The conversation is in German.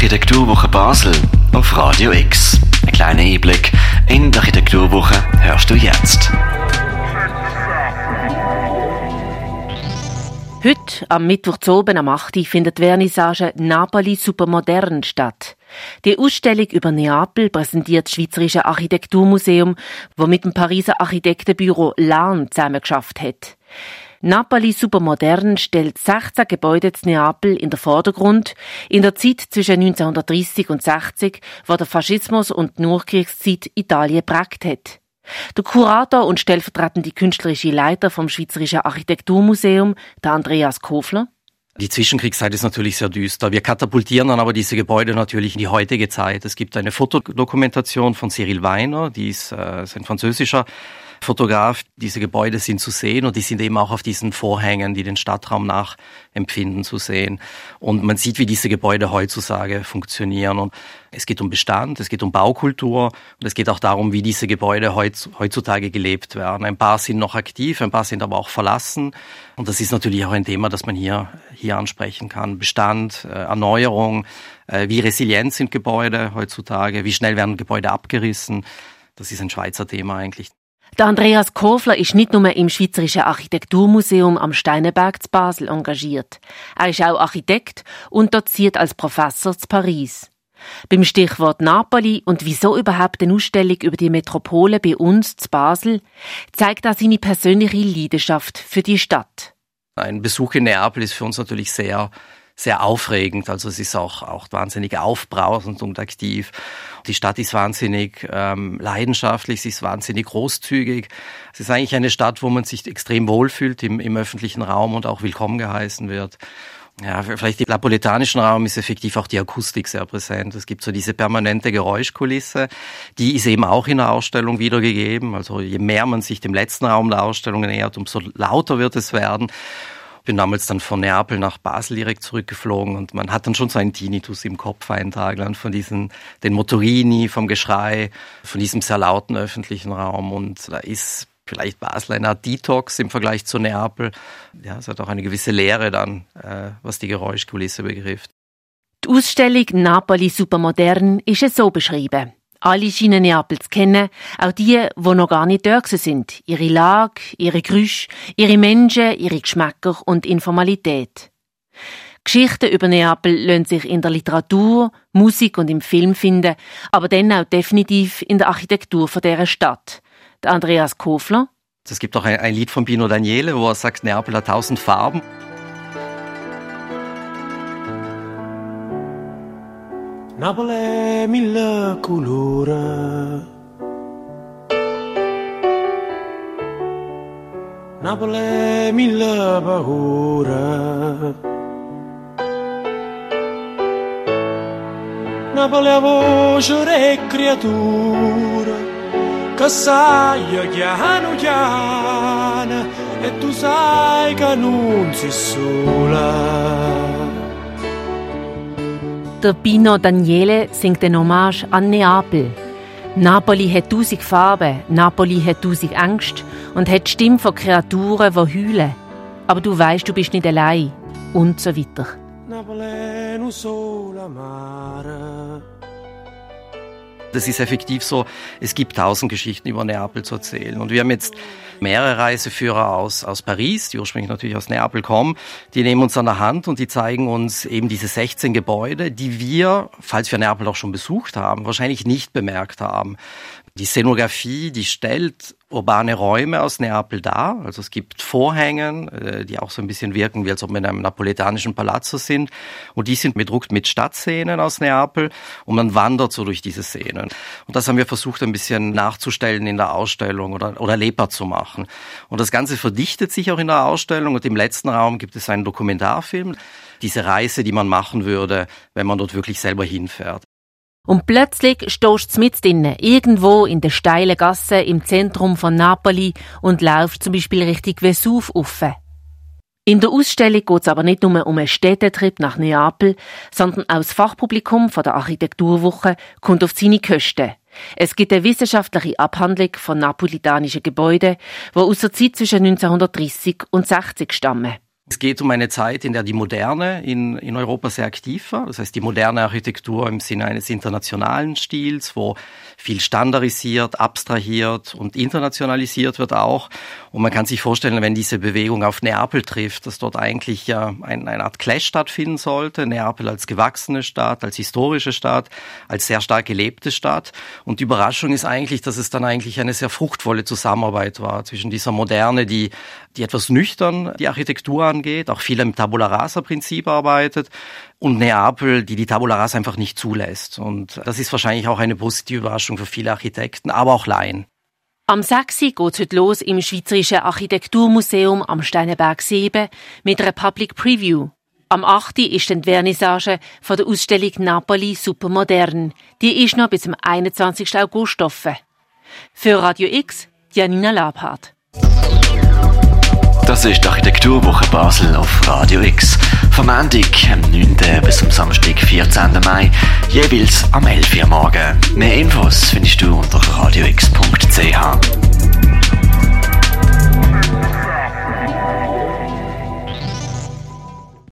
Architekturwoche Basel auf Radio X. Ein kleiner Einblick in die Architekturwoche hörst du jetzt. Heute, am Mittwoch zu oben am 8. findet die Vernissage Napoli Supermodern statt. Die Ausstellung über Neapel präsentiert das Schweizerische Architekturmuseum, wo mit dem Pariser Architektenbüro LAN zusammengeschafft hat. Napoli Supermodern stellt 16 Gebäude zu Neapel in der Vordergrund in der Zeit zwischen 1930 und 60, wo der Faschismus und die Nachkriegszeit Italien prägt hat. Der Kurator und stellvertretende künstlerische Leiter vom Schweizerischen Architekturmuseum, der Andreas Kofler, die Zwischenkriegszeit ist natürlich sehr düster. Wir katapultieren dann aber diese Gebäude natürlich in die heutige Zeit. Es gibt eine Fotodokumentation von Cyril Weiner, die ist, äh, ist ein französischer Fotograf. Diese Gebäude sind zu sehen und die sind eben auch auf diesen Vorhängen, die den Stadtraum nachempfinden, zu sehen. Und man sieht, wie diese Gebäude heutzutage funktionieren. Und es geht um Bestand, es geht um Baukultur und es geht auch darum, wie diese Gebäude heutzutage gelebt werden. Ein paar sind noch aktiv, ein paar sind aber auch verlassen. Und das ist natürlich auch ein Thema, das man hier, hier ansprechen kann. Bestand, äh, Erneuerung, äh, wie resilient sind Gebäude heutzutage, wie schnell werden Gebäude abgerissen. Das ist ein Schweizer Thema eigentlich. Der Andreas Kofler ist nicht nur im Schweizerischen Architekturmuseum am Steinenberg zu Basel engagiert. Er ist auch Architekt und doziert als Professor zu Paris. Beim Stichwort Napoli und wieso überhaupt eine Ausstellung über die Metropole bei uns zu Basel zeigt er seine persönliche Leidenschaft für die Stadt. Ein Besuch in Neapel ist für uns natürlich sehr sehr aufregend. Also es ist auch, auch wahnsinnig aufbrausend und aktiv. Die Stadt ist wahnsinnig ähm, leidenschaftlich, sie ist wahnsinnig großzügig. Es ist eigentlich eine Stadt, wo man sich extrem wohlfühlt im, im öffentlichen Raum und auch willkommen geheißen wird. Ja, vielleicht im napoletanischen Raum ist effektiv auch die Akustik sehr präsent. Es gibt so diese permanente Geräuschkulisse, die ist eben auch in der Ausstellung wiedergegeben. Also je mehr man sich dem letzten Raum der Ausstellung nähert, umso lauter wird es werden bin damals dann von Neapel nach Basel direkt zurückgeflogen und man hat dann schon so einen Tinnitus im Kopf einen Tag lang von diesen, den Motorini, vom Geschrei, von diesem sehr lauten öffentlichen Raum und da ist vielleicht Basel eine Art Detox im Vergleich zu Neapel. Ja, es hat auch eine gewisse Leere dann, äh, was die Geräuschkulisse betrifft. Die Ausstellung Napoli Supermodern ist es so beschrieben. Alle scheinen Neapel zu kennen, auch die, die noch gar nicht dort sind. Ihre Lage, ihre Gerüche, ihre Menschen, ihre Geschmäcker und Informalität. Geschichten über Neapel lassen sich in der Literatur, Musik und im Film finden, aber dann auch definitiv in der Architektur von dieser Stadt. Der Andreas Kofler. Es gibt auch ein, Lied von Pino Daniele, wo er sagt, Neapel hat tausend Farben. Napoli è mille colore. Napoli mille paure. Napoli è voce e creatura che sai chiano chiano e tu sai che non sei sola. Der Pino Daniele singt eine Hommage an Neapel. Napoli hat tausend Farben, Napoli hat tausend Angst und hat die Stimme von Kreaturen, die heulen. Aber du weißt, du bist nicht allein. Und so weiter. Napoli. Das ist effektiv so, es gibt tausend Geschichten über Neapel zu erzählen. Und wir haben jetzt mehrere Reiseführer aus, aus Paris, die ursprünglich natürlich aus Neapel kommen. Die nehmen uns an der Hand und die zeigen uns eben diese 16 Gebäude, die wir, falls wir Neapel auch schon besucht haben, wahrscheinlich nicht bemerkt haben. Die Szenografie, die stellt urbane Räume aus Neapel dar. Also es gibt Vorhängen, äh, die auch so ein bisschen wirken, wie als ob wir in einem napoletanischen Palazzo sind. Und die sind bedruckt mit Stadtszenen aus Neapel und man wandert so durch diese Szenen. Und das haben wir versucht ein bisschen nachzustellen in der Ausstellung oder, oder lebbar zu machen. Und das Ganze verdichtet sich auch in der Ausstellung und im letzten Raum gibt es einen Dokumentarfilm. Diese Reise, die man machen würde, wenn man dort wirklich selber hinfährt. Und plötzlich stehst du mit drinnen, irgendwo in der steilen Gasse im Zentrum von Napoli und laufst zum Beispiel Richtung Vesuv auf. In der Ausstellung geht es aber nicht nur um einen Städtetrip nach Neapel, sondern auch das Fachpublikum von der Architekturwoche kommt auf seine Kosten. Es gibt eine wissenschaftliche Abhandlung von napolitanischen Gebäuden, die aus der Zeit zwischen 1930 und 60 stammen. Es geht um eine Zeit, in der die Moderne in, in Europa sehr aktiv war. Das heißt, die moderne Architektur im Sinne eines internationalen Stils, wo viel standardisiert, abstrahiert und internationalisiert wird auch. Und man kann sich vorstellen, wenn diese Bewegung auf Neapel trifft, dass dort eigentlich ja ein, eine Art Clash stattfinden sollte. Neapel als gewachsene Stadt, als historische Stadt, als sehr stark gelebte Stadt. Und die Überraschung ist eigentlich, dass es dann eigentlich eine sehr fruchtvolle Zusammenarbeit war zwischen dieser Moderne, die, die etwas nüchtern die Architektur angeht, auch viel im Tabula Rasa Prinzip arbeitet und Neapel, die die Tabula Rasa einfach nicht zulässt. Und das ist wahrscheinlich auch eine positive Überraschung für viele Architekten, aber auch Laien. Am 6. geht heute los im Schweizerischen Architekturmuseum am Steinenberg 7 mit einer Public Preview. Am 8. ist dann die Vernissage von der Ausstellung Napoli Supermodern. Die ist noch bis zum 21. August offen. Für Radio X, Janina Labhardt. Das ist die Architekturwoche Basel auf Radio X. Vom Montag, am 9. bis zum Samstag, 14. Mai, jeweils am 11. Uhr morgen. Mehr Infos findest du unter radiox.ch.